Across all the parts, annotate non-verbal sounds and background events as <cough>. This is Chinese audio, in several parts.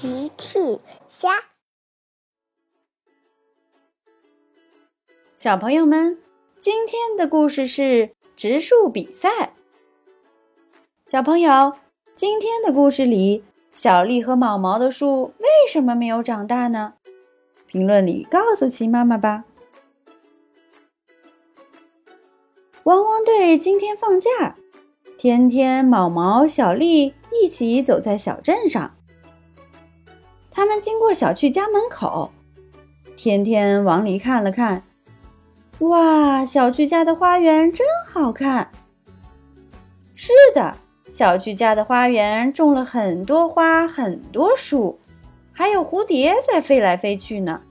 奇趣虾，小朋友们，今天的故事是植树比赛。小朋友，今天的故事里，小丽和毛毛的树为什么没有长大呢？评论里告诉奇妈妈吧。汪汪队今天放假，天天、毛毛、小丽一起走在小镇上。他们经过小区家门口，天天往里看了看，哇，小区家的花园真好看。是的，小区家的花园种了很多花，很多树，还有蝴蝶在飞来飞去呢。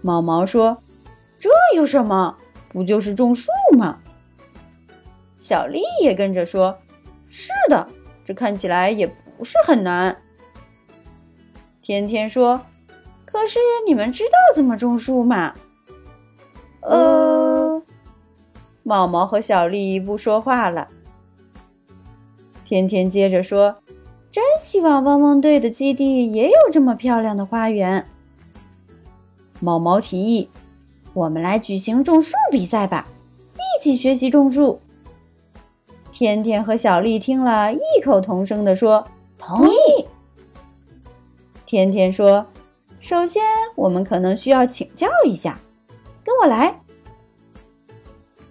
毛毛说：“这有什么？不就是种树吗？”小丽也跟着说：“是的，这看起来也不是很难。”天天说：“可是你们知道怎么种树吗？”呃，毛毛和小丽不说话了。天天接着说：“真希望汪汪队的基地也有这么漂亮的花园。”毛毛提议：“我们来举行种树比赛吧，一起学习种树。”天天和小丽听了，异口同声地说：“同意。”天天说：“首先，我们可能需要请教一下，跟我来。”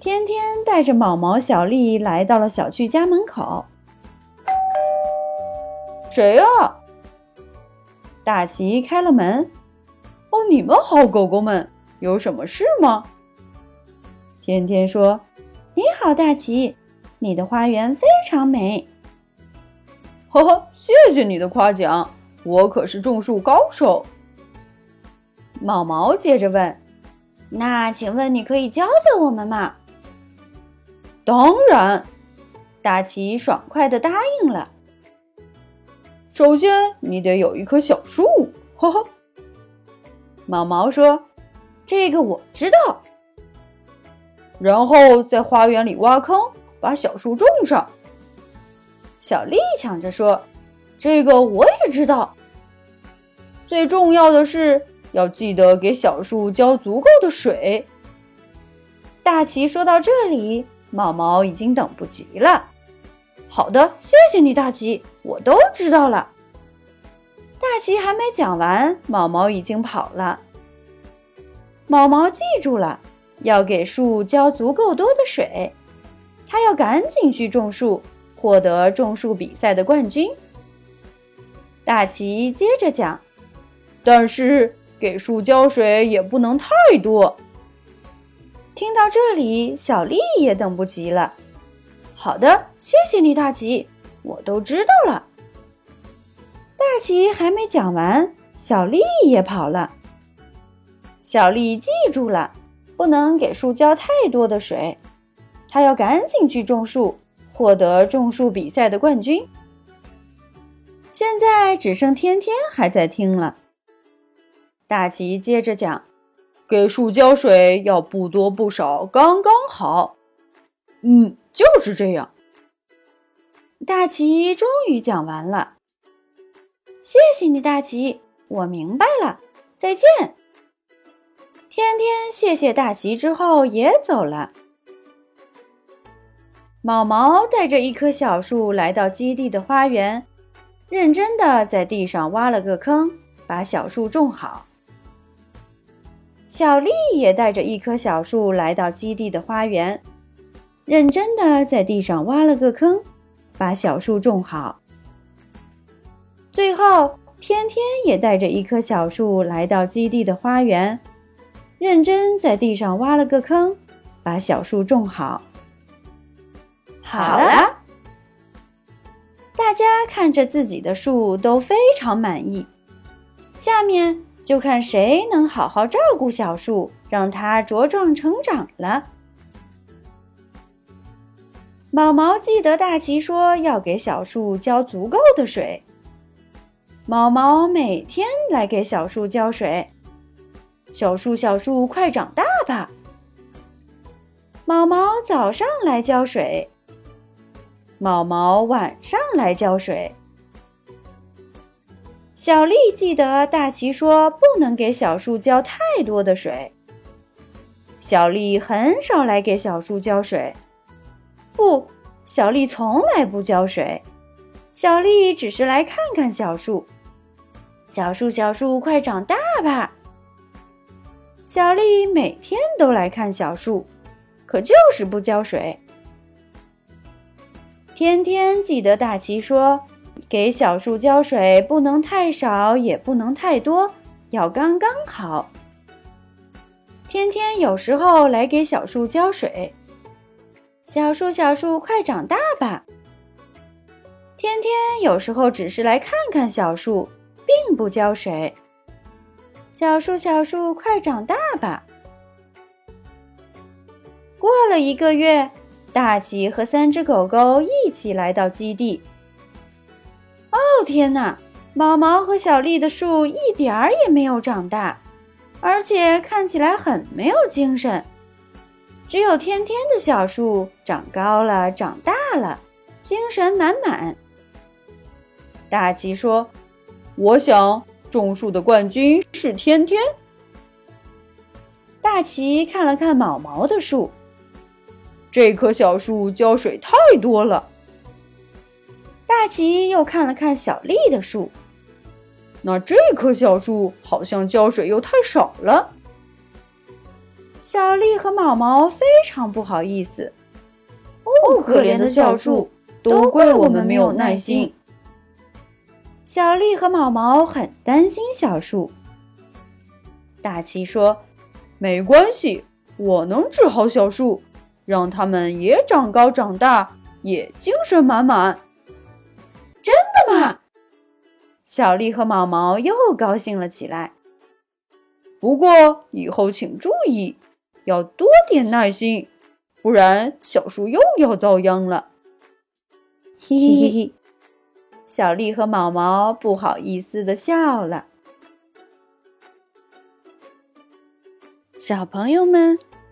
天天带着毛毛、小丽来到了小趣家门口。谁呀？大奇开了门。哦，你们好，狗狗们，有什么事吗？天天说：“你好，大奇，你的花园非常美。”呵呵，谢谢你的夸奖。我可是种树高手。毛毛接着问：“那请问你可以教教我们吗？”当然，大奇爽快的答应了。首先，你得有一棵小树，呵呵。毛毛说：“这个我知道。”然后在花园里挖坑，把小树种上。小丽抢着说。这个我也知道。最重要的是要记得给小树浇足够的水。大奇说到这里，毛毛已经等不及了。好的，谢谢你，大奇，我都知道了。大奇还没讲完，毛毛已经跑了。毛毛记住了，要给树浇足够多的水，他要赶紧去种树，获得种树比赛的冠军。大奇接着讲：“但是给树浇水也不能太多。”听到这里，小丽也等不及了。“好的，谢谢你，大奇，我都知道了。”大奇还没讲完，小丽也跑了。小丽记住了，不能给树浇太多的水，她要赶紧去种树，获得种树比赛的冠军。现在只剩天天还在听了。大奇接着讲：“给树浇水要不多不少，刚刚好。”嗯，就是这样。大奇终于讲完了。谢谢你，大奇，我明白了。再见。天天谢谢大奇之后也走了。毛毛带着一棵小树来到基地的花园。认真的在地上挖了个坑，把小树种好。小丽也带着一棵小树来到基地的花园，认真的在地上挖了个坑，把小树种好。最后，天天也带着一棵小树来到基地的花园，认真在地上挖了个坑，把小树种好。好了。大家看着自己的树都非常满意，下面就看谁能好好照顾小树，让它茁壮成长了。毛毛记得大奇说要给小树浇足够的水，毛毛每天来给小树浇水。小树，小树，快长大吧！毛毛早上来浇水。毛毛晚上来浇水。小丽记得大奇说不能给小树浇太多的水。小丽很少来给小树浇水。不，小丽从来不浇水。小丽只是来看看小树。小树，小树，快长大吧！小丽每天都来看小树，可就是不浇水。天天记得大奇说。给小树浇水不能太少，也不能太多，要刚刚好。天天有时候来给小树浇水。小树，小树，快长大吧！天天有时候只是来看看小树，并不浇水。小树，小树，快长大吧！过了一个月，大奇和三只狗狗一起来到基地。哦天哪！毛毛和小丽的树一点儿也没有长大，而且看起来很没有精神。只有天天的小树长高了，长大了，精神满满。大奇说：“我想种树的冠军是天天。”大奇看了看毛毛的树，这棵小树浇水太多了。大奇又看了看小丽的树，那这棵小树好像浇水又太少了。小丽和毛毛非常不好意思。哦，可怜的小树，都怪我们没有耐心。小丽和毛毛很担心小树。大奇说：“没关系，我能治好小树，让他们也长高长大，也精神满满。”真的吗？小丽和毛毛又高兴了起来。不过以后请注意，要多点耐心，不然小树又要遭殃了。嘿嘿嘿 <laughs> 嘿，小丽和毛毛不好意思的笑了。小朋友们，